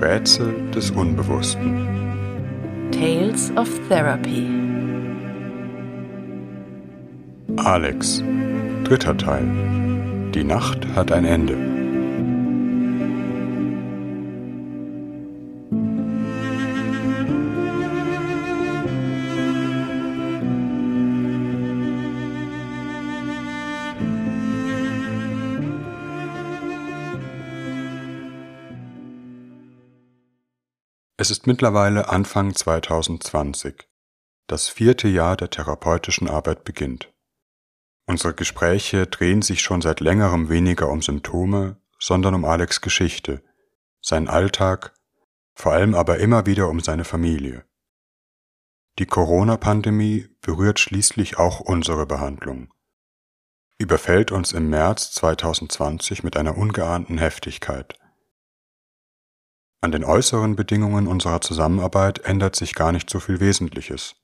Rätsel des Unbewussten. Tales of Therapy. Alex. Dritter Teil. Die Nacht hat ein Ende. Es ist mittlerweile Anfang 2020. Das vierte Jahr der therapeutischen Arbeit beginnt. Unsere Gespräche drehen sich schon seit längerem weniger um Symptome, sondern um Alex Geschichte, sein Alltag, vor allem aber immer wieder um seine Familie. Die Corona-Pandemie berührt schließlich auch unsere Behandlung, überfällt uns im März 2020 mit einer ungeahnten Heftigkeit. An den äußeren Bedingungen unserer Zusammenarbeit ändert sich gar nicht so viel Wesentliches.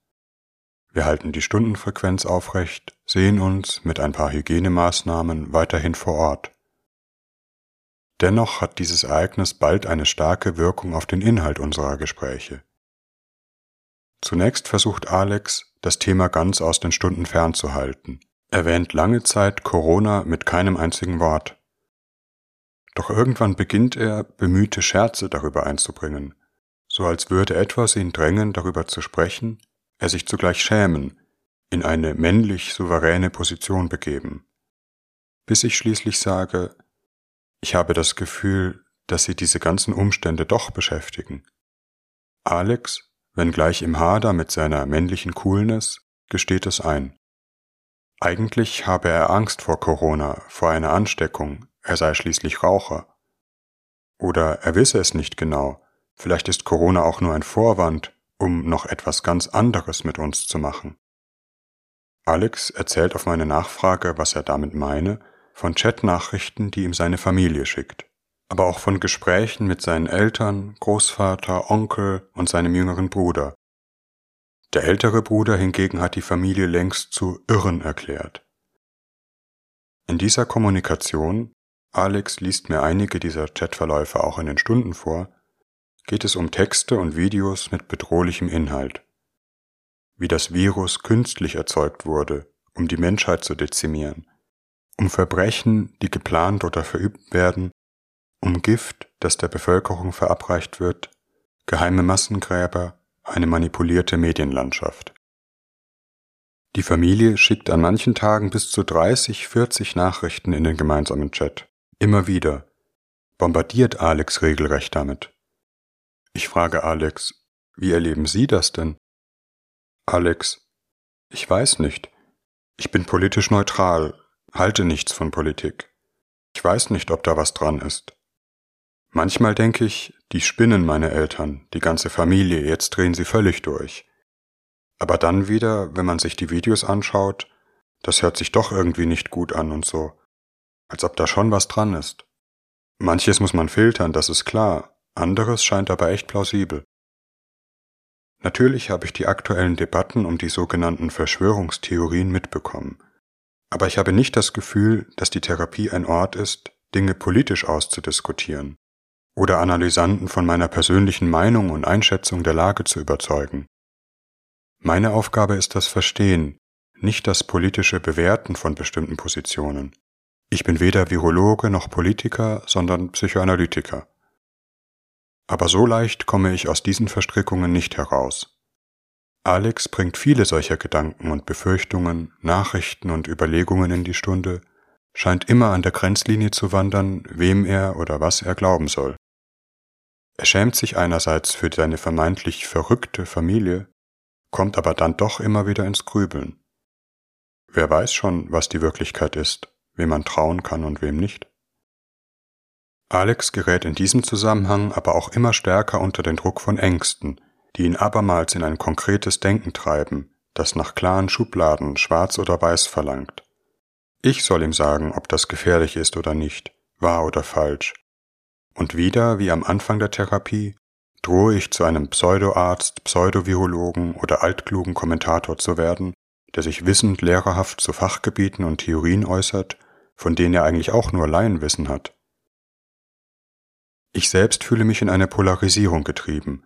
Wir halten die Stundenfrequenz aufrecht, sehen uns mit ein paar Hygienemaßnahmen weiterhin vor Ort. Dennoch hat dieses Ereignis bald eine starke Wirkung auf den Inhalt unserer Gespräche. Zunächst versucht Alex, das Thema ganz aus den Stunden fernzuhalten, erwähnt lange Zeit Corona mit keinem einzigen Wort. Doch irgendwann beginnt er, bemühte Scherze darüber einzubringen, so als würde etwas ihn drängen, darüber zu sprechen, er sich zugleich schämen, in eine männlich souveräne Position begeben. Bis ich schließlich sage, ich habe das Gefühl, dass sie diese ganzen Umstände doch beschäftigen. Alex, wenngleich im Hader mit seiner männlichen Coolness, gesteht es ein. Eigentlich habe er Angst vor Corona, vor einer Ansteckung, er sei schließlich Raucher. Oder er wisse es nicht genau, vielleicht ist Corona auch nur ein Vorwand, um noch etwas ganz anderes mit uns zu machen. Alex erzählt auf meine Nachfrage, was er damit meine, von Chatnachrichten, die ihm seine Familie schickt, aber auch von Gesprächen mit seinen Eltern, Großvater, Onkel und seinem jüngeren Bruder. Der ältere Bruder hingegen hat die Familie längst zu Irren erklärt. In dieser Kommunikation Alex liest mir einige dieser Chatverläufe auch in den Stunden vor, geht es um Texte und Videos mit bedrohlichem Inhalt. Wie das Virus künstlich erzeugt wurde, um die Menschheit zu dezimieren, um Verbrechen, die geplant oder verübt werden, um Gift, das der Bevölkerung verabreicht wird, geheime Massengräber, eine manipulierte Medienlandschaft. Die Familie schickt an manchen Tagen bis zu 30, 40 Nachrichten in den gemeinsamen Chat. Immer wieder. Bombardiert Alex regelrecht damit. Ich frage Alex, wie erleben Sie das denn? Alex, ich weiß nicht. Ich bin politisch neutral, halte nichts von Politik. Ich weiß nicht, ob da was dran ist. Manchmal denke ich, die spinnen meine Eltern, die ganze Familie, jetzt drehen sie völlig durch. Aber dann wieder, wenn man sich die Videos anschaut, das hört sich doch irgendwie nicht gut an und so als ob da schon was dran ist. Manches muss man filtern, das ist klar, anderes scheint aber echt plausibel. Natürlich habe ich die aktuellen Debatten um die sogenannten Verschwörungstheorien mitbekommen, aber ich habe nicht das Gefühl, dass die Therapie ein Ort ist, Dinge politisch auszudiskutieren oder Analysanten von meiner persönlichen Meinung und Einschätzung der Lage zu überzeugen. Meine Aufgabe ist das Verstehen, nicht das politische Bewerten von bestimmten Positionen. Ich bin weder Virologe noch Politiker, sondern Psychoanalytiker. Aber so leicht komme ich aus diesen Verstrickungen nicht heraus. Alex bringt viele solcher Gedanken und Befürchtungen, Nachrichten und Überlegungen in die Stunde, scheint immer an der Grenzlinie zu wandern, wem er oder was er glauben soll. Er schämt sich einerseits für seine vermeintlich verrückte Familie, kommt aber dann doch immer wieder ins Grübeln. Wer weiß schon, was die Wirklichkeit ist wem man trauen kann und wem nicht? Alex gerät in diesem Zusammenhang aber auch immer stärker unter den Druck von Ängsten, die ihn abermals in ein konkretes Denken treiben, das nach klaren Schubladen schwarz oder weiß verlangt. Ich soll ihm sagen, ob das gefährlich ist oder nicht, wahr oder falsch. Und wieder, wie am Anfang der Therapie, drohe ich zu einem Pseudoarzt, Pseudovirologen oder altklugen Kommentator zu werden, der sich wissend lehrerhaft zu Fachgebieten und Theorien äußert von denen er eigentlich auch nur Laienwissen hat. Ich selbst fühle mich in eine Polarisierung getrieben,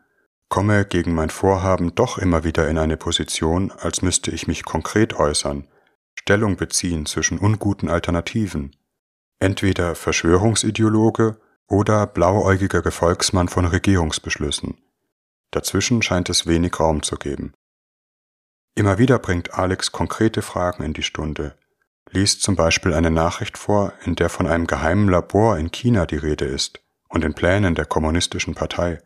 komme gegen mein Vorhaben doch immer wieder in eine Position, als müsste ich mich konkret äußern, Stellung beziehen zwischen unguten Alternativen, entweder Verschwörungsideologe oder blauäugiger Gefolgsmann von Regierungsbeschlüssen. Dazwischen scheint es wenig Raum zu geben. Immer wieder bringt Alex konkrete Fragen in die Stunde, liest zum Beispiel eine Nachricht vor, in der von einem geheimen Labor in China die Rede ist und den Plänen der kommunistischen Partei.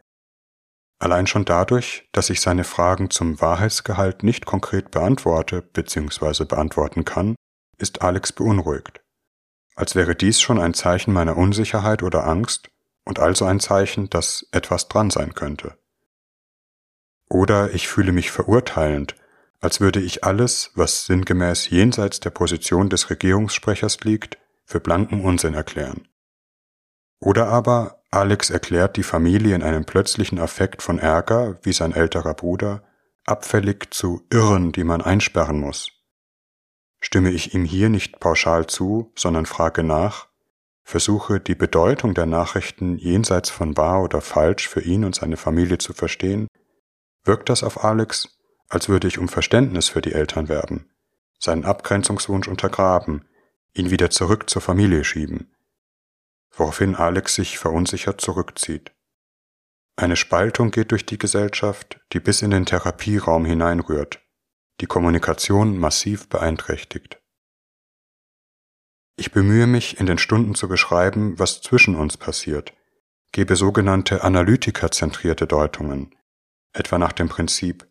Allein schon dadurch, dass ich seine Fragen zum Wahrheitsgehalt nicht konkret beantworte bzw. beantworten kann, ist Alex beunruhigt. Als wäre dies schon ein Zeichen meiner Unsicherheit oder Angst und also ein Zeichen, dass etwas dran sein könnte. Oder ich fühle mich verurteilend, als würde ich alles, was sinngemäß jenseits der Position des Regierungssprechers liegt, für blanken Unsinn erklären. Oder aber Alex erklärt die Familie in einem plötzlichen Affekt von Ärger, wie sein älterer Bruder, abfällig zu Irren, die man einsperren muss. Stimme ich ihm hier nicht pauschal zu, sondern frage nach, versuche die Bedeutung der Nachrichten jenseits von wahr oder falsch für ihn und seine Familie zu verstehen, wirkt das auf Alex, als würde ich um Verständnis für die Eltern werben, seinen Abgrenzungswunsch untergraben, ihn wieder zurück zur Familie schieben, woraufhin Alex sich verunsichert zurückzieht. Eine Spaltung geht durch die Gesellschaft, die bis in den Therapieraum hineinrührt, die Kommunikation massiv beeinträchtigt. Ich bemühe mich, in den Stunden zu beschreiben, was zwischen uns passiert, gebe sogenannte analytikerzentrierte Deutungen, etwa nach dem Prinzip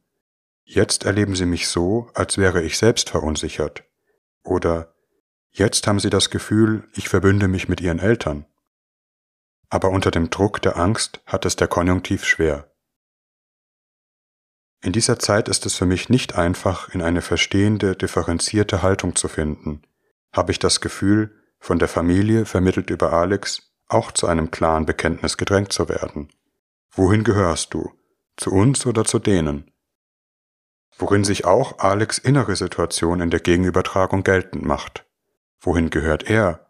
Jetzt erleben Sie mich so, als wäre ich selbst verunsichert, oder Jetzt haben Sie das Gefühl, ich verbünde mich mit Ihren Eltern aber unter dem Druck der Angst hat es der Konjunktiv schwer. In dieser Zeit ist es für mich nicht einfach, in eine verstehende, differenzierte Haltung zu finden. Habe ich das Gefühl, von der Familie vermittelt über Alex auch zu einem klaren Bekenntnis gedrängt zu werden. Wohin gehörst du? Zu uns oder zu denen? Worin sich auch Alex innere Situation in der Gegenübertragung geltend macht. Wohin gehört er?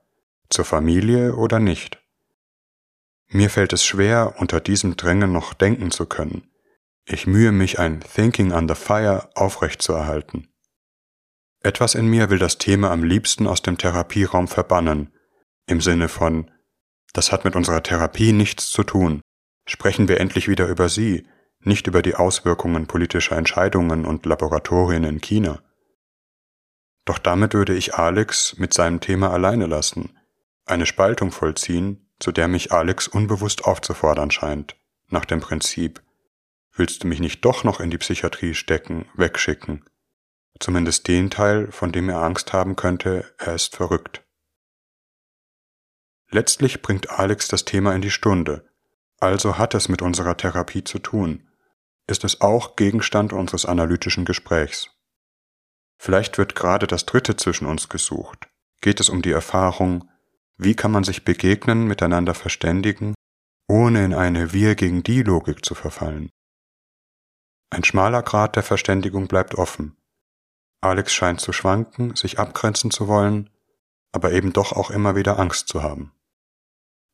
Zur Familie oder nicht? Mir fällt es schwer, unter diesem Drängen noch denken zu können. Ich mühe mich, ein Thinking under Fire aufrechtzuerhalten. Etwas in mir will das Thema am liebsten aus dem Therapieraum verbannen, im Sinne von, das hat mit unserer Therapie nichts zu tun. Sprechen wir endlich wieder über sie, nicht über die Auswirkungen politischer Entscheidungen und Laboratorien in China. Doch damit würde ich Alex mit seinem Thema alleine lassen, eine Spaltung vollziehen, zu der mich Alex unbewusst aufzufordern scheint, nach dem Prinzip, willst du mich nicht doch noch in die Psychiatrie stecken, wegschicken? Zumindest den Teil, von dem er Angst haben könnte, er ist verrückt. Letztlich bringt Alex das Thema in die Stunde, also hat es mit unserer Therapie zu tun, ist es auch Gegenstand unseres analytischen Gesprächs. Vielleicht wird gerade das Dritte zwischen uns gesucht, geht es um die Erfahrung, wie kann man sich begegnen, miteinander verständigen, ohne in eine Wir gegen die Logik zu verfallen? Ein schmaler Grad der Verständigung bleibt offen. Alex scheint zu schwanken, sich abgrenzen zu wollen, aber eben doch auch immer wieder Angst zu haben.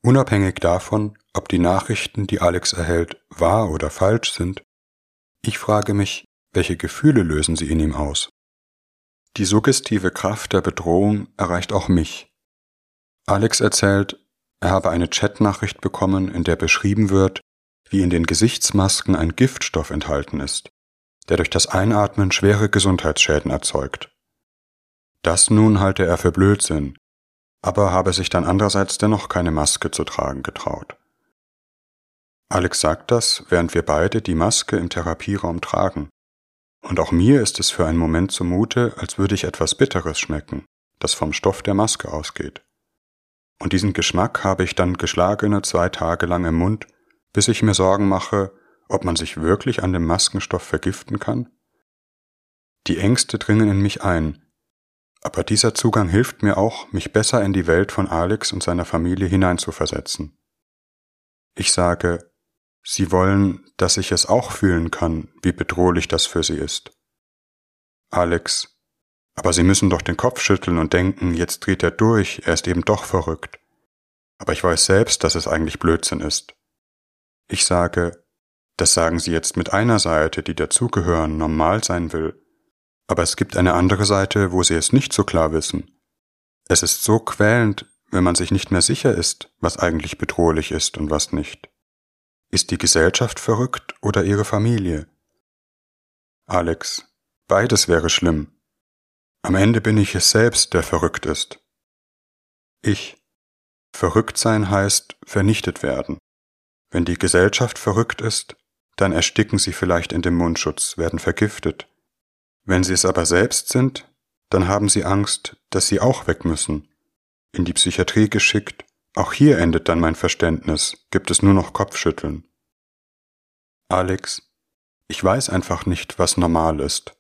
Unabhängig davon, ob die Nachrichten, die Alex erhält, wahr oder falsch sind, ich frage mich, welche Gefühle lösen sie in ihm aus? Die suggestive Kraft der Bedrohung erreicht auch mich. Alex erzählt, er habe eine Chatnachricht bekommen, in der beschrieben wird, wie in den Gesichtsmasken ein Giftstoff enthalten ist, der durch das Einatmen schwere Gesundheitsschäden erzeugt. Das nun halte er für Blödsinn, aber habe sich dann andererseits dennoch keine Maske zu tragen getraut. Alex sagt das, während wir beide die Maske im Therapieraum tragen. Und auch mir ist es für einen Moment zumute, als würde ich etwas Bitteres schmecken, das vom Stoff der Maske ausgeht. Und diesen Geschmack habe ich dann geschlagene zwei Tage lang im Mund, bis ich mir Sorgen mache, ob man sich wirklich an dem Maskenstoff vergiften kann? Die Ängste dringen in mich ein, aber dieser Zugang hilft mir auch, mich besser in die Welt von Alex und seiner Familie hineinzuversetzen. Ich sage, Sie wollen, dass ich es auch fühlen kann, wie bedrohlich das für Sie ist. Alex, aber Sie müssen doch den Kopf schütteln und denken, jetzt dreht er durch, er ist eben doch verrückt. Aber ich weiß selbst, dass es eigentlich Blödsinn ist. Ich sage, das sagen Sie jetzt mit einer Seite, die dazugehören, normal sein will. Aber es gibt eine andere Seite, wo Sie es nicht so klar wissen. Es ist so quälend, wenn man sich nicht mehr sicher ist, was eigentlich bedrohlich ist und was nicht. Ist die Gesellschaft verrückt oder Ihre Familie? Alex, beides wäre schlimm. Am Ende bin ich es selbst, der verrückt ist. Ich. Verrückt sein heißt vernichtet werden. Wenn die Gesellschaft verrückt ist, dann ersticken sie vielleicht in dem Mundschutz, werden vergiftet. Wenn sie es aber selbst sind, dann haben sie Angst, dass sie auch weg müssen. In die Psychiatrie geschickt, auch hier endet dann mein Verständnis, gibt es nur noch Kopfschütteln. Alex, ich weiß einfach nicht, was normal ist.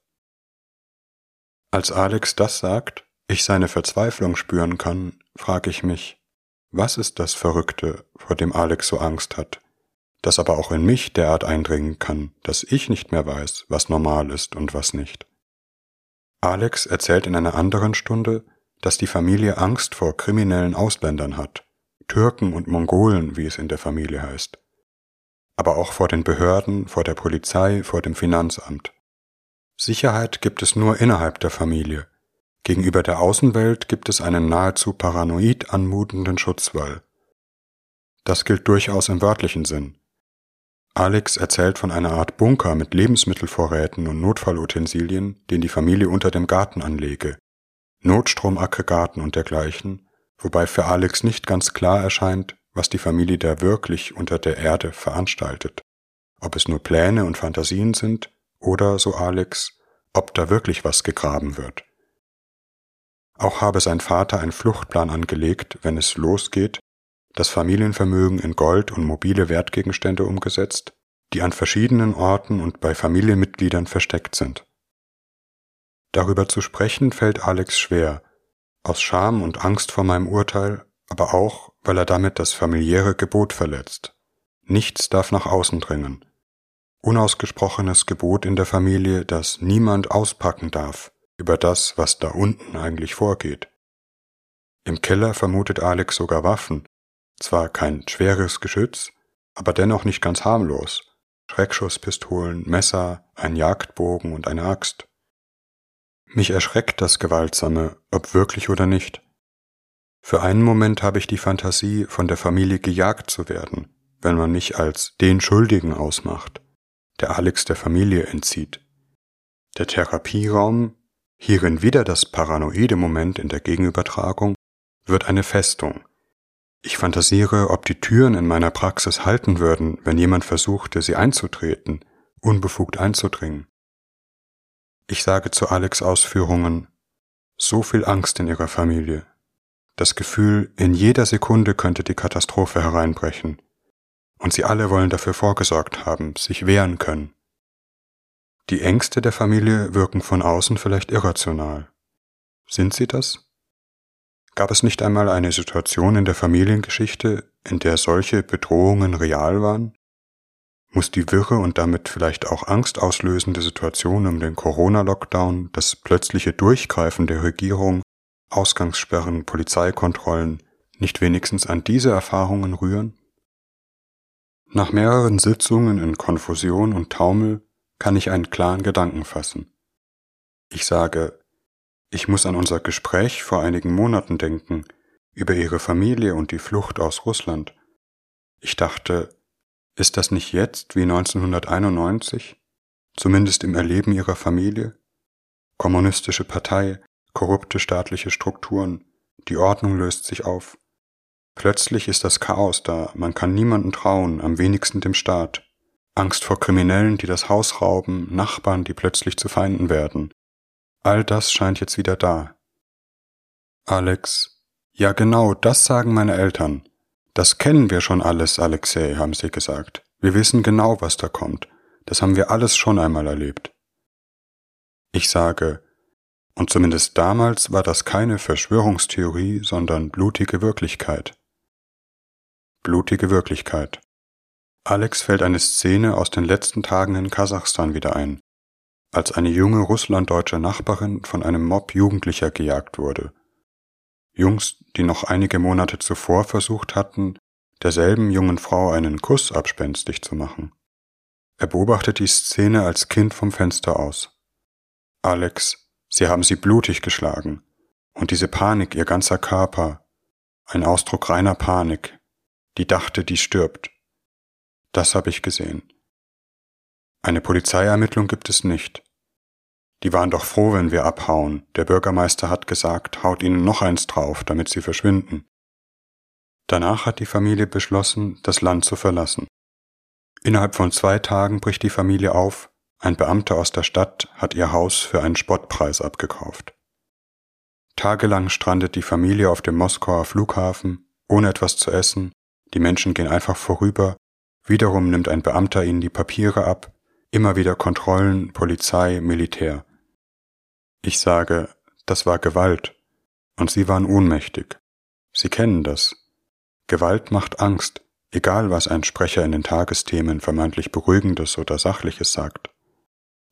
Als Alex das sagt, ich seine Verzweiflung spüren kann, frage ich mich, was ist das Verrückte, vor dem Alex so Angst hat, das aber auch in mich derart eindringen kann, dass ich nicht mehr weiß, was normal ist und was nicht. Alex erzählt in einer anderen Stunde, dass die Familie Angst vor kriminellen Ausländern hat, Türken und Mongolen, wie es in der Familie heißt, aber auch vor den Behörden, vor der Polizei, vor dem Finanzamt. Sicherheit gibt es nur innerhalb der Familie. Gegenüber der Außenwelt gibt es einen nahezu paranoid anmutenden Schutzwall. Das gilt durchaus im wörtlichen Sinn. Alex erzählt von einer Art Bunker mit Lebensmittelvorräten und Notfallutensilien, den die Familie unter dem Garten anlege, Notstromaggregaten und dergleichen, wobei für Alex nicht ganz klar erscheint, was die Familie da wirklich unter der Erde veranstaltet. Ob es nur Pläne und Fantasien sind oder, so Alex, ob da wirklich was gegraben wird. Auch habe sein Vater einen Fluchtplan angelegt, wenn es losgeht, das Familienvermögen in Gold und mobile Wertgegenstände umgesetzt, die an verschiedenen Orten und bei Familienmitgliedern versteckt sind. Darüber zu sprechen fällt Alex schwer, aus Scham und Angst vor meinem Urteil, aber auch, weil er damit das familiäre Gebot verletzt. Nichts darf nach außen dringen. Unausgesprochenes Gebot in der Familie, dass niemand auspacken darf über das, was da unten eigentlich vorgeht. Im Keller vermutet Alex sogar Waffen, zwar kein schweres Geschütz, aber dennoch nicht ganz harmlos. Schreckschusspistolen, Messer, ein Jagdbogen und eine Axt. Mich erschreckt das Gewaltsame, ob wirklich oder nicht. Für einen Moment habe ich die Fantasie, von der Familie gejagt zu werden, wenn man mich als den Schuldigen ausmacht, der Alex der Familie entzieht. Der Therapieraum, hierin wieder das paranoide Moment in der Gegenübertragung, wird eine Festung, ich fantasiere, ob die Türen in meiner Praxis halten würden, wenn jemand versuchte, sie einzutreten, unbefugt einzudringen. Ich sage zu Alex Ausführungen, so viel Angst in ihrer Familie. Das Gefühl, in jeder Sekunde könnte die Katastrophe hereinbrechen. Und sie alle wollen dafür vorgesorgt haben, sich wehren können. Die Ängste der Familie wirken von außen vielleicht irrational. Sind sie das? Gab es nicht einmal eine Situation in der Familiengeschichte, in der solche Bedrohungen real waren? Muss die wirre und damit vielleicht auch angstauslösende Situation um den Corona-Lockdown, das plötzliche Durchgreifen der Regierung, Ausgangssperren, Polizeikontrollen nicht wenigstens an diese Erfahrungen rühren? Nach mehreren Sitzungen in Konfusion und Taumel kann ich einen klaren Gedanken fassen. Ich sage, ich muss an unser Gespräch vor einigen Monaten denken, über ihre Familie und die Flucht aus Russland. Ich dachte, ist das nicht jetzt wie 1991? Zumindest im Erleben ihrer Familie? Kommunistische Partei, korrupte staatliche Strukturen, die Ordnung löst sich auf. Plötzlich ist das Chaos da, man kann niemanden trauen, am wenigsten dem Staat. Angst vor Kriminellen, die das Haus rauben, Nachbarn, die plötzlich zu Feinden werden, All das scheint jetzt wieder da. Alex, ja genau, das sagen meine Eltern. Das kennen wir schon alles, Alexei, haben sie gesagt. Wir wissen genau, was da kommt. Das haben wir alles schon einmal erlebt. Ich sage, und zumindest damals war das keine Verschwörungstheorie, sondern blutige Wirklichkeit. Blutige Wirklichkeit. Alex fällt eine Szene aus den letzten Tagen in Kasachstan wieder ein, als eine junge russlanddeutsche Nachbarin von einem Mob Jugendlicher gejagt wurde. Jungs, die noch einige Monate zuvor versucht hatten, derselben jungen Frau einen Kuss abspenstig zu machen. Er beobachtet die Szene als Kind vom Fenster aus. Alex, Sie haben sie blutig geschlagen. Und diese Panik, ihr ganzer Körper, ein Ausdruck reiner Panik, die dachte, die stirbt. Das habe ich gesehen. Eine Polizeiermittlung gibt es nicht. Die waren doch froh, wenn wir abhauen. Der Bürgermeister hat gesagt, haut ihnen noch eins drauf, damit sie verschwinden. Danach hat die Familie beschlossen, das Land zu verlassen. Innerhalb von zwei Tagen bricht die Familie auf, ein Beamter aus der Stadt hat ihr Haus für einen Spottpreis abgekauft. Tagelang strandet die Familie auf dem Moskauer Flughafen, ohne etwas zu essen, die Menschen gehen einfach vorüber, wiederum nimmt ein Beamter ihnen die Papiere ab, immer wieder Kontrollen, Polizei, Militär. Ich sage, das war Gewalt, und sie waren ohnmächtig. Sie kennen das. Gewalt macht Angst, egal was ein Sprecher in den Tagesthemen vermeintlich Beruhigendes oder Sachliches sagt.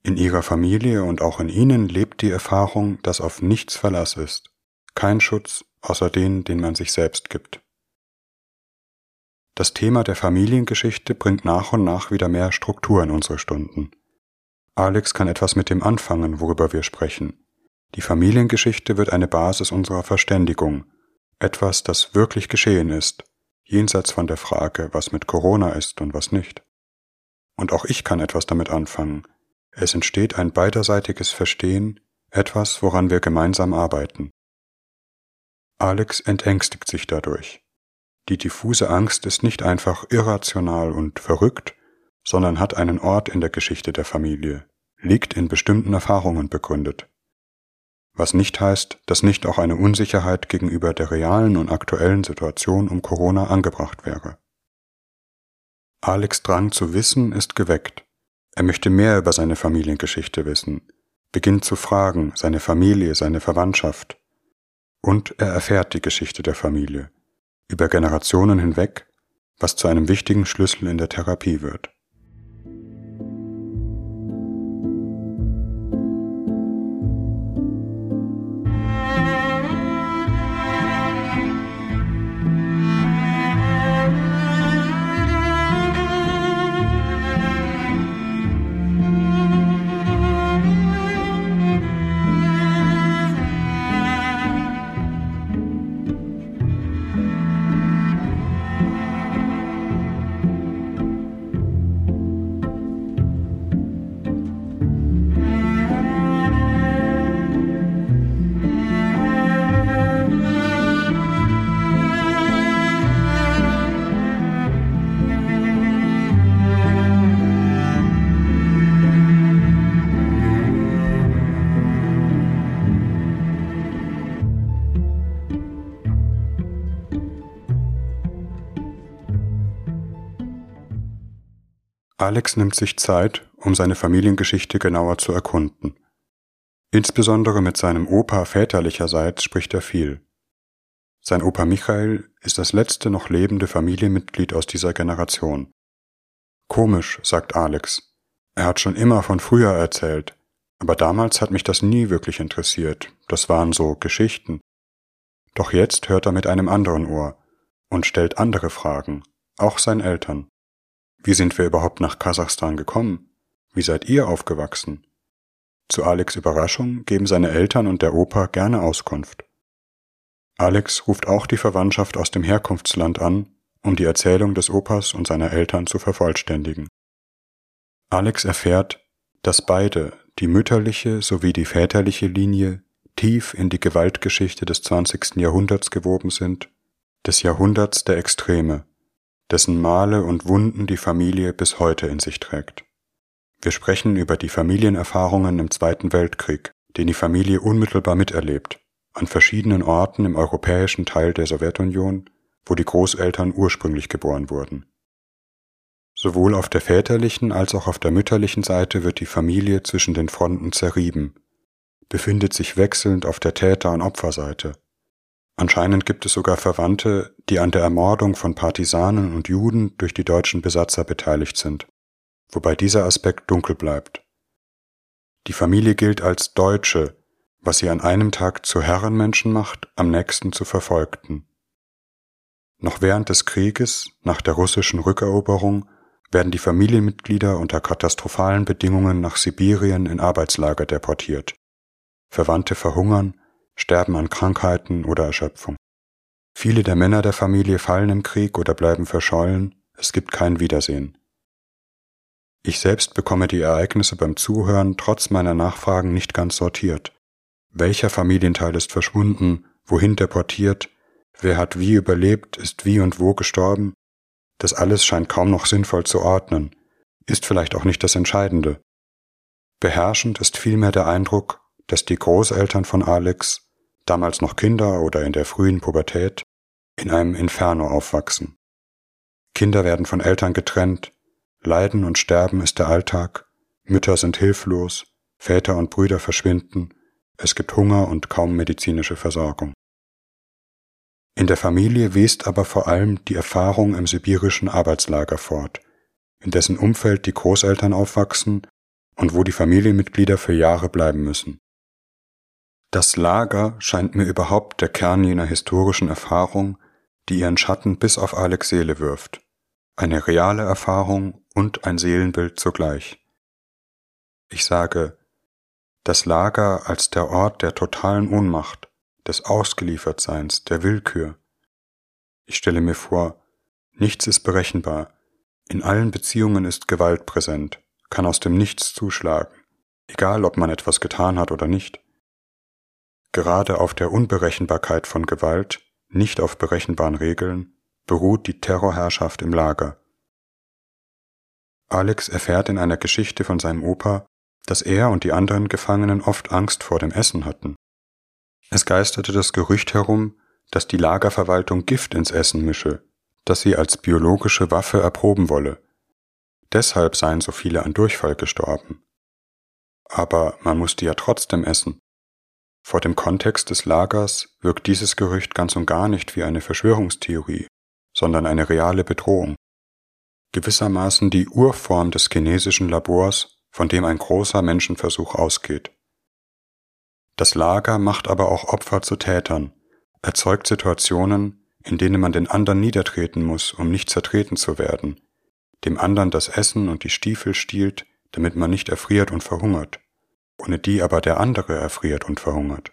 In ihrer Familie und auch in ihnen lebt die Erfahrung, dass auf nichts Verlass ist, kein Schutz außer den, den man sich selbst gibt. Das Thema der Familiengeschichte bringt nach und nach wieder mehr Struktur in unsere Stunden. Alex kann etwas mit dem anfangen, worüber wir sprechen. Die Familiengeschichte wird eine Basis unserer Verständigung, etwas, das wirklich geschehen ist, jenseits von der Frage, was mit Corona ist und was nicht. Und auch ich kann etwas damit anfangen. Es entsteht ein beiderseitiges Verstehen, etwas, woran wir gemeinsam arbeiten. Alex entängstigt sich dadurch. Die diffuse Angst ist nicht einfach irrational und verrückt, sondern hat einen Ort in der Geschichte der Familie, liegt in bestimmten Erfahrungen begründet. Was nicht heißt, dass nicht auch eine Unsicherheit gegenüber der realen und aktuellen Situation um Corona angebracht wäre. Alex Drang zu wissen ist geweckt. Er möchte mehr über seine Familiengeschichte wissen, beginnt zu fragen, seine Familie, seine Verwandtschaft. Und er erfährt die Geschichte der Familie, über Generationen hinweg, was zu einem wichtigen Schlüssel in der Therapie wird. Alex nimmt sich Zeit, um seine Familiengeschichte genauer zu erkunden. Insbesondere mit seinem Opa väterlicherseits spricht er viel. Sein Opa Michael ist das letzte noch lebende Familienmitglied aus dieser Generation. Komisch, sagt Alex. Er hat schon immer von früher erzählt, aber damals hat mich das nie wirklich interessiert. Das waren so Geschichten. Doch jetzt hört er mit einem anderen Ohr und stellt andere Fragen, auch seinen Eltern. Wie sind wir überhaupt nach Kasachstan gekommen? Wie seid ihr aufgewachsen? Zu Alex Überraschung geben seine Eltern und der Opa gerne Auskunft. Alex ruft auch die Verwandtschaft aus dem Herkunftsland an, um die Erzählung des Opas und seiner Eltern zu vervollständigen. Alex erfährt, dass beide, die mütterliche sowie die väterliche Linie, tief in die Gewaltgeschichte des 20. Jahrhunderts gewoben sind, des Jahrhunderts der Extreme, dessen Male und Wunden die Familie bis heute in sich trägt. Wir sprechen über die Familienerfahrungen im Zweiten Weltkrieg, den die Familie unmittelbar miterlebt, an verschiedenen Orten im europäischen Teil der Sowjetunion, wo die Großeltern ursprünglich geboren wurden. Sowohl auf der väterlichen als auch auf der mütterlichen Seite wird die Familie zwischen den Fronten zerrieben, befindet sich wechselnd auf der Täter- und Opferseite Anscheinend gibt es sogar Verwandte, die an der Ermordung von Partisanen und Juden durch die deutschen Besatzer beteiligt sind, wobei dieser Aspekt dunkel bleibt. Die Familie gilt als Deutsche, was sie an einem Tag zu Herrenmenschen macht, am nächsten zu Verfolgten. Noch während des Krieges, nach der russischen Rückeroberung, werden die Familienmitglieder unter katastrophalen Bedingungen nach Sibirien in Arbeitslager deportiert. Verwandte verhungern, sterben an Krankheiten oder Erschöpfung. Viele der Männer der Familie fallen im Krieg oder bleiben verschollen, es gibt kein Wiedersehen. Ich selbst bekomme die Ereignisse beim Zuhören trotz meiner Nachfragen nicht ganz sortiert. Welcher Familienteil ist verschwunden, wohin deportiert, wer hat wie überlebt, ist wie und wo gestorben? Das alles scheint kaum noch sinnvoll zu ordnen, ist vielleicht auch nicht das Entscheidende. Beherrschend ist vielmehr der Eindruck, dass die Großeltern von Alex, damals noch Kinder oder in der frühen Pubertät, in einem Inferno aufwachsen. Kinder werden von Eltern getrennt, Leiden und Sterben ist der Alltag, Mütter sind hilflos, Väter und Brüder verschwinden, es gibt Hunger und kaum medizinische Versorgung. In der Familie west aber vor allem die Erfahrung im sibirischen Arbeitslager fort, in dessen Umfeld die Großeltern aufwachsen und wo die Familienmitglieder für Jahre bleiben müssen. Das Lager scheint mir überhaupt der Kern jener historischen Erfahrung, die ihren Schatten bis auf Alex Seele wirft, eine reale Erfahrung und ein Seelenbild zugleich. Ich sage, das Lager als der Ort der totalen Ohnmacht, des Ausgeliefertseins, der Willkür. Ich stelle mir vor, nichts ist berechenbar, in allen Beziehungen ist Gewalt präsent, kann aus dem Nichts zuschlagen, egal ob man etwas getan hat oder nicht. Gerade auf der Unberechenbarkeit von Gewalt, nicht auf berechenbaren Regeln, beruht die Terrorherrschaft im Lager. Alex erfährt in einer Geschichte von seinem Opa, dass er und die anderen Gefangenen oft Angst vor dem Essen hatten. Es geisterte das Gerücht herum, dass die Lagerverwaltung Gift ins Essen mische, das sie als biologische Waffe erproben wolle. Deshalb seien so viele an Durchfall gestorben. Aber man musste ja trotzdem essen. Vor dem Kontext des Lagers wirkt dieses Gerücht ganz und gar nicht wie eine Verschwörungstheorie, sondern eine reale Bedrohung. Gewissermaßen die Urform des chinesischen Labors, von dem ein großer Menschenversuch ausgeht. Das Lager macht aber auch Opfer zu Tätern, erzeugt Situationen, in denen man den anderen niedertreten muss, um nicht zertreten zu werden, dem anderen das Essen und die Stiefel stiehlt, damit man nicht erfriert und verhungert, ohne die aber der andere erfriert und verhungert.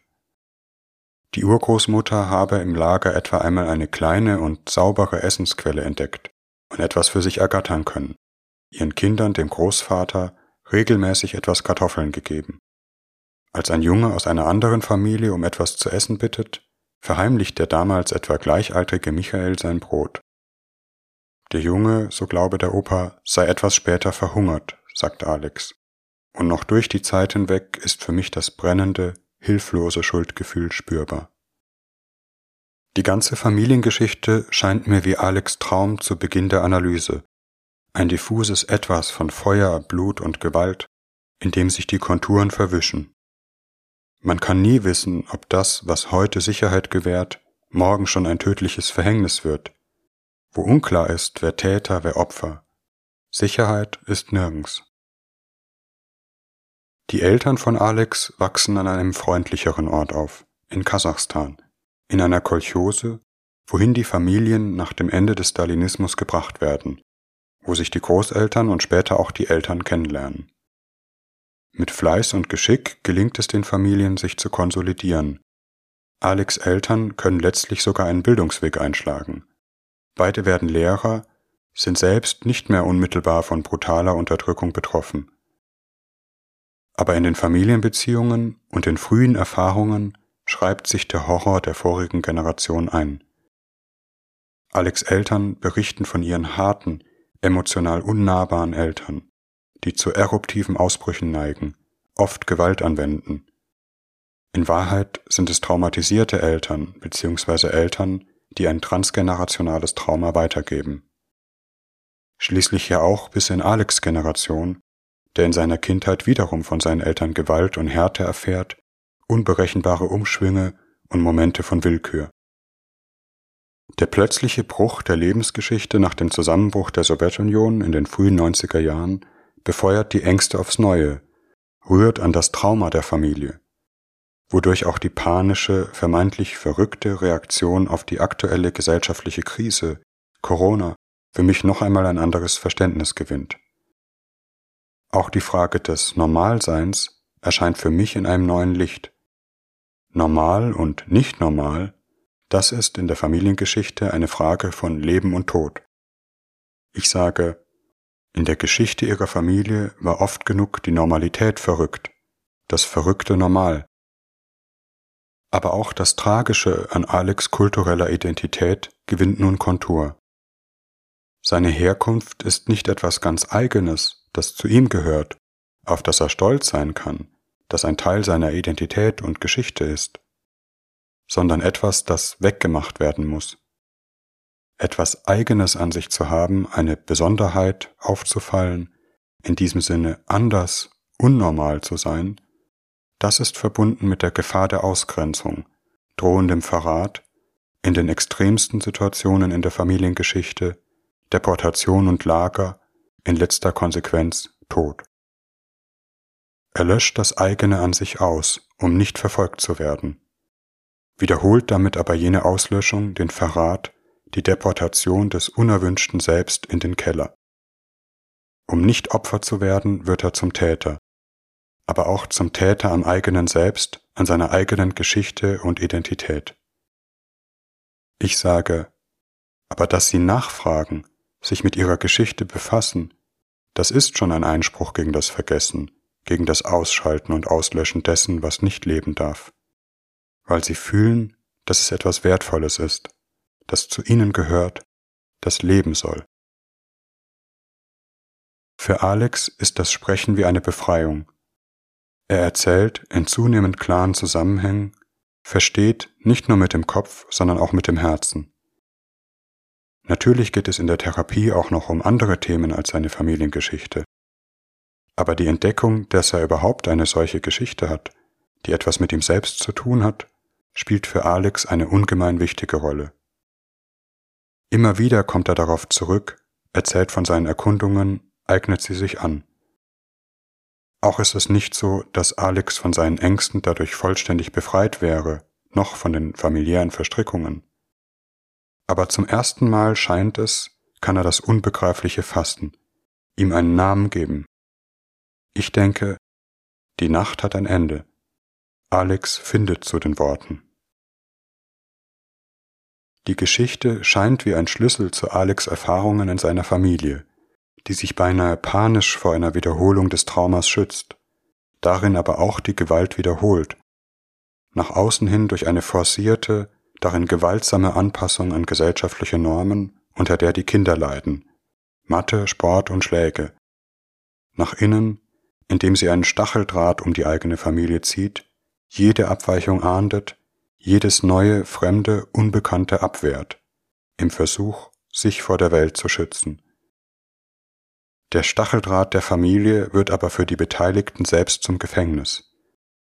Die Urgroßmutter habe im Lager etwa einmal eine kleine und saubere Essensquelle entdeckt und etwas für sich ergattern können, ihren Kindern, dem Großvater, regelmäßig etwas Kartoffeln gegeben. Als ein Junge aus einer anderen Familie um etwas zu essen bittet, verheimlicht der damals etwa gleichaltrige Michael sein Brot. Der Junge, so glaube der Opa, sei etwas später verhungert, sagt Alex. Und noch durch die Zeit hinweg ist für mich das brennende, hilflose Schuldgefühl spürbar. Die ganze Familiengeschichte scheint mir wie Alex Traum zu Beginn der Analyse, ein diffuses Etwas von Feuer, Blut und Gewalt, in dem sich die Konturen verwischen. Man kann nie wissen, ob das, was heute Sicherheit gewährt, morgen schon ein tödliches Verhängnis wird, wo unklar ist, wer Täter, wer Opfer. Sicherheit ist nirgends. Die Eltern von Alex wachsen an einem freundlicheren Ort auf, in Kasachstan, in einer Kolchose, wohin die Familien nach dem Ende des Stalinismus gebracht werden, wo sich die Großeltern und später auch die Eltern kennenlernen. Mit Fleiß und Geschick gelingt es den Familien, sich zu konsolidieren. Alex Eltern können letztlich sogar einen Bildungsweg einschlagen. Beide werden Lehrer, sind selbst nicht mehr unmittelbar von brutaler Unterdrückung betroffen. Aber in den Familienbeziehungen und den frühen Erfahrungen schreibt sich der Horror der vorigen Generation ein. Alex Eltern berichten von ihren harten, emotional unnahbaren Eltern die zu eruptiven Ausbrüchen neigen, oft Gewalt anwenden. In Wahrheit sind es traumatisierte Eltern bzw. Eltern, die ein transgenerationales Trauma weitergeben. Schließlich ja auch bis in Alex Generation, der in seiner Kindheit wiederum von seinen Eltern Gewalt und Härte erfährt, unberechenbare Umschwünge und Momente von Willkür. Der plötzliche Bruch der Lebensgeschichte nach dem Zusammenbruch der Sowjetunion in den frühen 90er Jahren befeuert die Ängste aufs Neue, rührt an das Trauma der Familie. wodurch auch die panische, vermeintlich verrückte Reaktion auf die aktuelle gesellschaftliche Krise, Corona, für mich noch einmal ein anderes Verständnis gewinnt. Auch die Frage des Normalseins erscheint für mich in einem neuen Licht. Normal und nicht normal, das ist in der Familiengeschichte eine Frage von Leben und Tod. Ich sage, in der Geschichte ihrer Familie war oft genug die Normalität verrückt, das Verrückte normal. Aber auch das Tragische an Alex kultureller Identität gewinnt nun Kontur. Seine Herkunft ist nicht etwas ganz Eigenes, das zu ihm gehört, auf das er stolz sein kann, das ein Teil seiner Identität und Geschichte ist, sondern etwas, das weggemacht werden muss. Etwas Eigenes an sich zu haben, eine Besonderheit aufzufallen, in diesem Sinne anders, unnormal zu sein, das ist verbunden mit der Gefahr der Ausgrenzung, drohendem Verrat, in den extremsten Situationen in der Familiengeschichte Deportation und Lager, in letzter Konsequenz Tod. Er löscht das eigene an sich aus, um nicht verfolgt zu werden, wiederholt damit aber jene Auslöschung, den Verrat, die Deportation des unerwünschten Selbst in den Keller. Um nicht Opfer zu werden, wird er zum Täter, aber auch zum Täter am eigenen Selbst, an seiner eigenen Geschichte und Identität. Ich sage, aber dass sie nachfragen, sich mit ihrer Geschichte befassen, das ist schon ein Einspruch gegen das Vergessen, gegen das Ausschalten und Auslöschen dessen, was nicht leben darf, weil sie fühlen, dass es etwas Wertvolles ist, das zu ihnen gehört, das leben soll. Für Alex ist das Sprechen wie eine Befreiung. Er erzählt in zunehmend klaren Zusammenhängen, versteht nicht nur mit dem Kopf, sondern auch mit dem Herzen. Natürlich geht es in der Therapie auch noch um andere Themen als seine Familiengeschichte. Aber die Entdeckung, dass er überhaupt eine solche Geschichte hat, die etwas mit ihm selbst zu tun hat, spielt für Alex eine ungemein wichtige Rolle. Immer wieder kommt er darauf zurück, erzählt von seinen Erkundungen, eignet sie sich an. Auch ist es nicht so, dass Alex von seinen Ängsten dadurch vollständig befreit wäre, noch von den familiären Verstrickungen aber zum ersten Mal scheint es, kann er das Unbegreifliche fassen, ihm einen Namen geben. Ich denke, die Nacht hat ein Ende. Alex findet zu den Worten. Die Geschichte scheint wie ein Schlüssel zu Alex Erfahrungen in seiner Familie, die sich beinahe panisch vor einer Wiederholung des Traumas schützt, darin aber auch die Gewalt wiederholt, nach außen hin durch eine forcierte, darin gewaltsame Anpassung an gesellschaftliche Normen, unter der die Kinder leiden, Mathe, Sport und Schläge, nach innen, indem sie einen Stacheldraht um die eigene Familie zieht, jede Abweichung ahndet, jedes neue, fremde, unbekannte abwehrt, im Versuch, sich vor der Welt zu schützen. Der Stacheldraht der Familie wird aber für die Beteiligten selbst zum Gefängnis,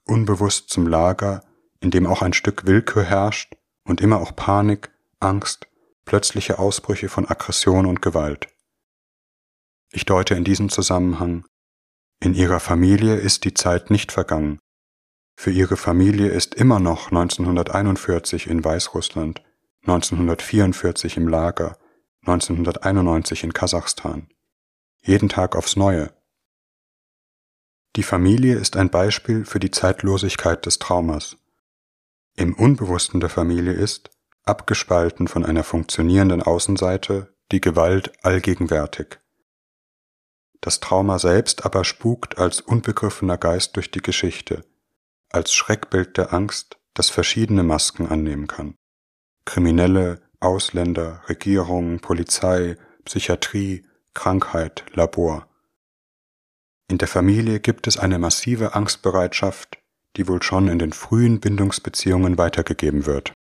unbewusst zum Lager, in dem auch ein Stück Willkür herrscht und immer auch Panik, Angst, plötzliche Ausbrüche von Aggression und Gewalt. Ich deute in diesem Zusammenhang, in ihrer Familie ist die Zeit nicht vergangen. Für ihre Familie ist immer noch 1941 in Weißrussland, 1944 im Lager, 1991 in Kasachstan. Jeden Tag aufs Neue. Die Familie ist ein Beispiel für die Zeitlosigkeit des Traumas im Unbewussten der Familie ist, abgespalten von einer funktionierenden Außenseite, die Gewalt allgegenwärtig. Das Trauma selbst aber spukt als unbegriffener Geist durch die Geschichte, als Schreckbild der Angst, das verschiedene Masken annehmen kann. Kriminelle, Ausländer, Regierung, Polizei, Psychiatrie, Krankheit, Labor. In der Familie gibt es eine massive Angstbereitschaft, die wohl schon in den frühen Bindungsbeziehungen weitergegeben wird.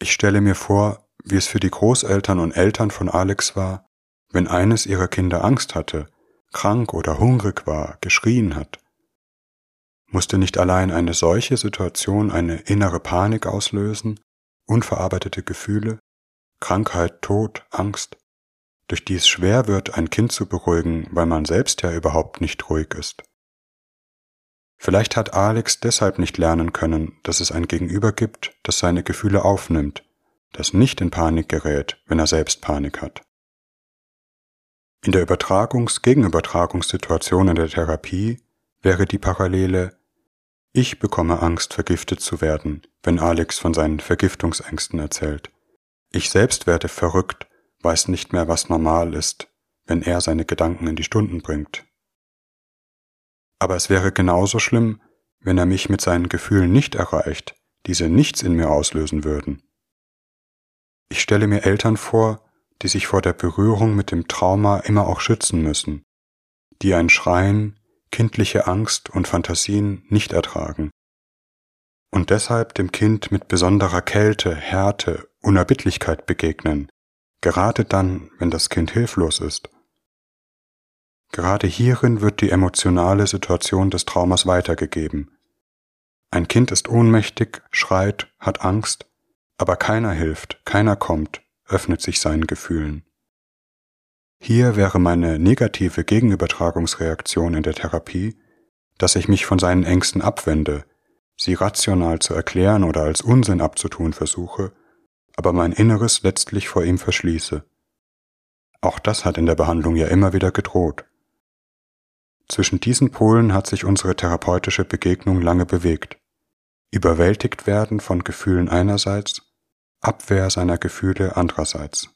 Ich stelle mir vor, wie es für die Großeltern und Eltern von Alex war, wenn eines ihrer Kinder Angst hatte, krank oder hungrig war, geschrien hat. Musste nicht allein eine solche Situation eine innere Panik auslösen, unverarbeitete Gefühle, Krankheit, Tod, Angst, durch die es schwer wird, ein Kind zu beruhigen, weil man selbst ja überhaupt nicht ruhig ist. Vielleicht hat Alex deshalb nicht lernen können, dass es ein Gegenüber gibt, das seine Gefühle aufnimmt, das nicht in Panik gerät, wenn er selbst Panik hat. In der Übertragungs-Gegenübertragungssituation in der Therapie wäre die Parallele Ich bekomme Angst, vergiftet zu werden, wenn Alex von seinen Vergiftungsängsten erzählt. Ich selbst werde verrückt, weiß nicht mehr, was normal ist, wenn er seine Gedanken in die Stunden bringt. Aber es wäre genauso schlimm, wenn er mich mit seinen Gefühlen nicht erreicht, diese nichts in mir auslösen würden. Ich stelle mir Eltern vor, die sich vor der Berührung mit dem Trauma immer auch schützen müssen, die ein Schreien, kindliche Angst und Fantasien nicht ertragen und deshalb dem Kind mit besonderer Kälte, Härte, Unerbittlichkeit begegnen, gerade dann, wenn das Kind hilflos ist. Gerade hierin wird die emotionale Situation des Traumas weitergegeben. Ein Kind ist ohnmächtig, schreit, hat Angst, aber keiner hilft, keiner kommt, öffnet sich seinen Gefühlen. Hier wäre meine negative Gegenübertragungsreaktion in der Therapie, dass ich mich von seinen Ängsten abwende, sie rational zu erklären oder als Unsinn abzutun versuche, aber mein Inneres letztlich vor ihm verschließe. Auch das hat in der Behandlung ja immer wieder gedroht. Zwischen diesen Polen hat sich unsere therapeutische Begegnung lange bewegt. Überwältigt werden von Gefühlen einerseits, Abwehr seiner Gefühle andererseits.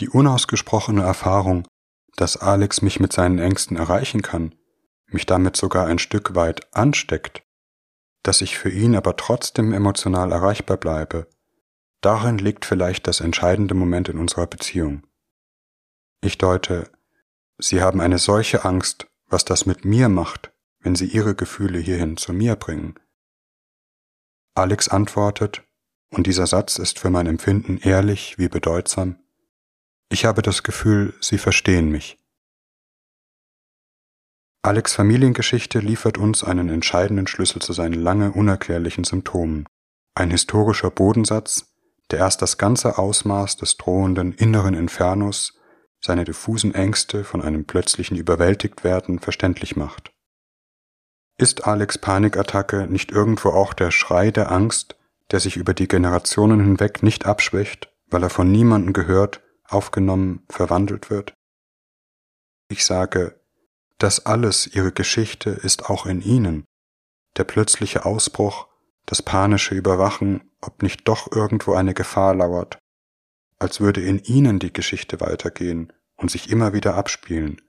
Die unausgesprochene Erfahrung, dass Alex mich mit seinen Ängsten erreichen kann, mich damit sogar ein Stück weit ansteckt, dass ich für ihn aber trotzdem emotional erreichbar bleibe, darin liegt vielleicht das entscheidende Moment in unserer Beziehung. Ich deute Sie haben eine solche Angst, was das mit mir macht, wenn Sie Ihre Gefühle hierhin zu mir bringen. Alex antwortet, und dieser Satz ist für mein Empfinden ehrlich wie bedeutsam, ich habe das Gefühl, Sie verstehen mich. Alex Familiengeschichte liefert uns einen entscheidenden Schlüssel zu seinen lange unerklärlichen Symptomen. Ein historischer Bodensatz, der erst das ganze Ausmaß des drohenden inneren Infernos seine diffusen Ängste von einem plötzlichen Überwältigtwerden verständlich macht. Ist Alex Panikattacke nicht irgendwo auch der Schrei der Angst, der sich über die Generationen hinweg nicht abschwächt, weil er von niemandem gehört, aufgenommen, verwandelt wird? Ich sage, das alles ihre Geschichte ist auch in ihnen, der plötzliche Ausbruch, das panische Überwachen, ob nicht doch irgendwo eine Gefahr lauert, als würde in ihnen die Geschichte weitergehen und sich immer wieder abspielen,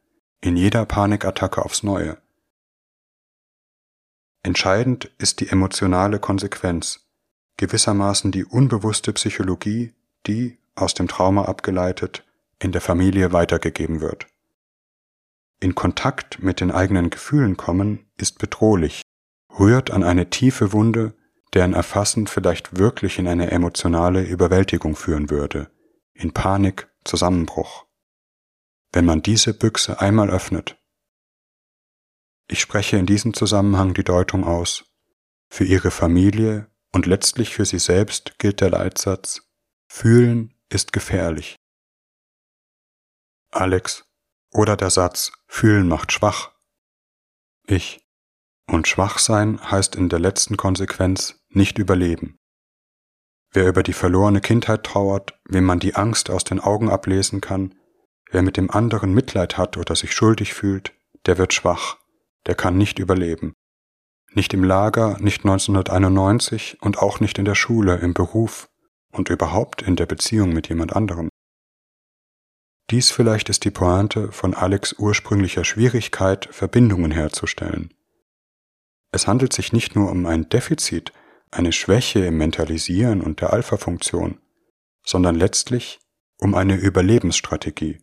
in jeder Panikattacke aufs Neue. Entscheidend ist die emotionale Konsequenz, gewissermaßen die unbewusste Psychologie, die, aus dem Trauma abgeleitet, in der Familie weitergegeben wird. In Kontakt mit den eigenen Gefühlen kommen ist bedrohlich, rührt an eine tiefe Wunde, deren Erfassen vielleicht wirklich in eine emotionale Überwältigung führen würde, in Panik, Zusammenbruch. Wenn man diese Büchse einmal öffnet. Ich spreche in diesem Zusammenhang die Deutung aus. Für ihre Familie und letztlich für sie selbst gilt der Leitsatz Fühlen ist gefährlich. Alex oder der Satz Fühlen macht schwach. Ich. Und schwach sein heißt in der letzten Konsequenz nicht überleben. Wer über die verlorene Kindheit trauert, wem man die Angst aus den Augen ablesen kann, wer mit dem anderen Mitleid hat oder sich schuldig fühlt, der wird schwach, der kann nicht überleben. Nicht im Lager, nicht 1991 und auch nicht in der Schule, im Beruf und überhaupt in der Beziehung mit jemand anderem. Dies vielleicht ist die Pointe von Alex ursprünglicher Schwierigkeit, Verbindungen herzustellen. Es handelt sich nicht nur um ein Defizit, eine Schwäche im Mentalisieren und der Alpha-Funktion, sondern letztlich um eine Überlebensstrategie.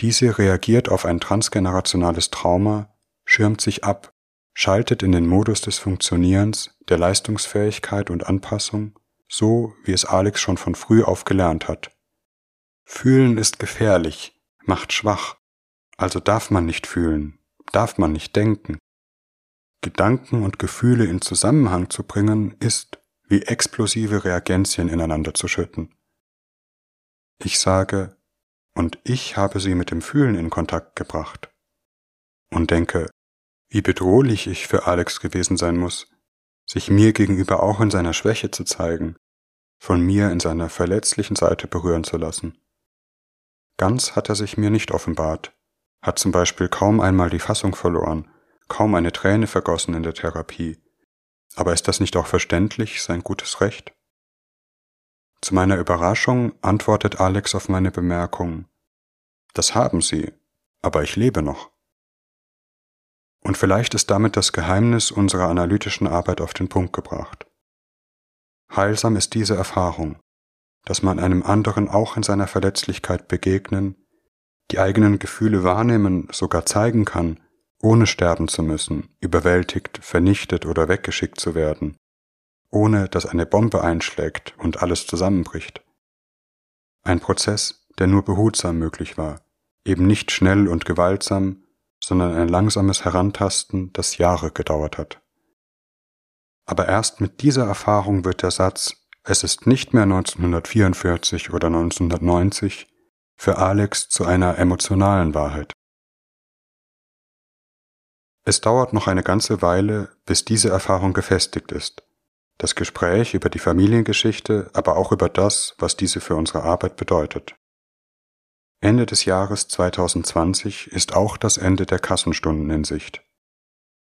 Diese reagiert auf ein transgenerationales Trauma, schirmt sich ab, schaltet in den Modus des Funktionierens, der Leistungsfähigkeit und Anpassung, so wie es Alex schon von früh auf gelernt hat. Fühlen ist gefährlich, macht schwach, also darf man nicht fühlen, darf man nicht denken, Gedanken und Gefühle in Zusammenhang zu bringen, ist, wie explosive Reagenzien ineinander zu schütten. Ich sage, und ich habe sie mit dem Fühlen in Kontakt gebracht. Und denke, wie bedrohlich ich für Alex gewesen sein muss, sich mir gegenüber auch in seiner Schwäche zu zeigen, von mir in seiner verletzlichen Seite berühren zu lassen. Ganz hat er sich mir nicht offenbart, hat zum Beispiel kaum einmal die Fassung verloren, kaum eine Träne vergossen in der Therapie. Aber ist das nicht auch verständlich, sein gutes Recht? Zu meiner Überraschung antwortet Alex auf meine Bemerkung, das haben Sie, aber ich lebe noch. Und vielleicht ist damit das Geheimnis unserer analytischen Arbeit auf den Punkt gebracht. Heilsam ist diese Erfahrung, dass man einem anderen auch in seiner Verletzlichkeit begegnen, die eigenen Gefühle wahrnehmen, sogar zeigen kann, ohne sterben zu müssen, überwältigt, vernichtet oder weggeschickt zu werden, ohne dass eine Bombe einschlägt und alles zusammenbricht. Ein Prozess, der nur behutsam möglich war, eben nicht schnell und gewaltsam, sondern ein langsames Herantasten, das Jahre gedauert hat. Aber erst mit dieser Erfahrung wird der Satz, es ist nicht mehr 1944 oder 1990, für Alex zu einer emotionalen Wahrheit. Es dauert noch eine ganze Weile, bis diese Erfahrung gefestigt ist. Das Gespräch über die Familiengeschichte, aber auch über das, was diese für unsere Arbeit bedeutet. Ende des Jahres 2020 ist auch das Ende der Kassenstunden in Sicht.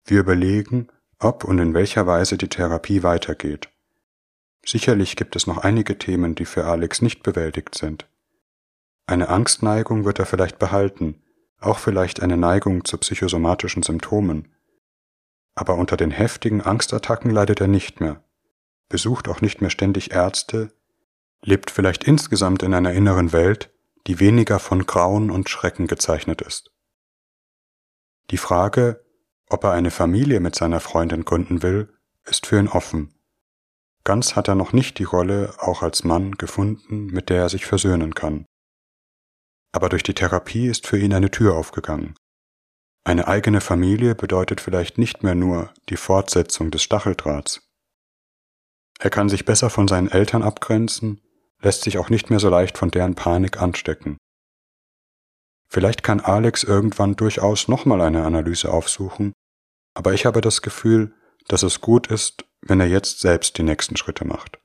Wir überlegen, ob und in welcher Weise die Therapie weitergeht. Sicherlich gibt es noch einige Themen, die für Alex nicht bewältigt sind. Eine Angstneigung wird er vielleicht behalten, auch vielleicht eine Neigung zu psychosomatischen Symptomen. Aber unter den heftigen Angstattacken leidet er nicht mehr, besucht auch nicht mehr ständig Ärzte, lebt vielleicht insgesamt in einer inneren Welt, die weniger von Grauen und Schrecken gezeichnet ist. Die Frage, ob er eine Familie mit seiner Freundin gründen will, ist für ihn offen. Ganz hat er noch nicht die Rolle auch als Mann gefunden, mit der er sich versöhnen kann. Aber durch die Therapie ist für ihn eine Tür aufgegangen. Eine eigene Familie bedeutet vielleicht nicht mehr nur die Fortsetzung des Stacheldrahts. Er kann sich besser von seinen Eltern abgrenzen lässt sich auch nicht mehr so leicht von deren Panik anstecken. Vielleicht kann Alex irgendwann durchaus nochmal eine Analyse aufsuchen, aber ich habe das Gefühl, dass es gut ist, wenn er jetzt selbst die nächsten Schritte macht.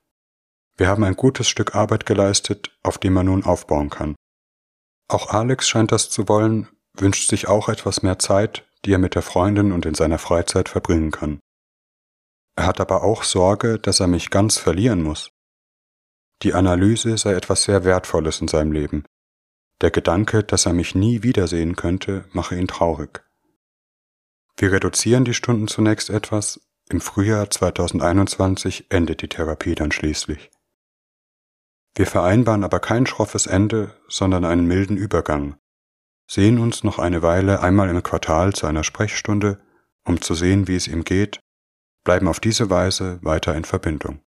Wir haben ein gutes Stück Arbeit geleistet, auf dem er nun aufbauen kann. Auch Alex scheint das zu wollen, wünscht sich auch etwas mehr Zeit, die er mit der Freundin und in seiner Freizeit verbringen kann. Er hat aber auch Sorge, dass er mich ganz verlieren muss. Die Analyse sei etwas sehr Wertvolles in seinem Leben. Der Gedanke, dass er mich nie wiedersehen könnte, mache ihn traurig. Wir reduzieren die Stunden zunächst etwas, im Frühjahr 2021 endet die Therapie dann schließlich. Wir vereinbaren aber kein schroffes Ende, sondern einen milden Übergang, sehen uns noch eine Weile einmal im Quartal zu einer Sprechstunde, um zu sehen, wie es ihm geht, bleiben auf diese Weise weiter in Verbindung.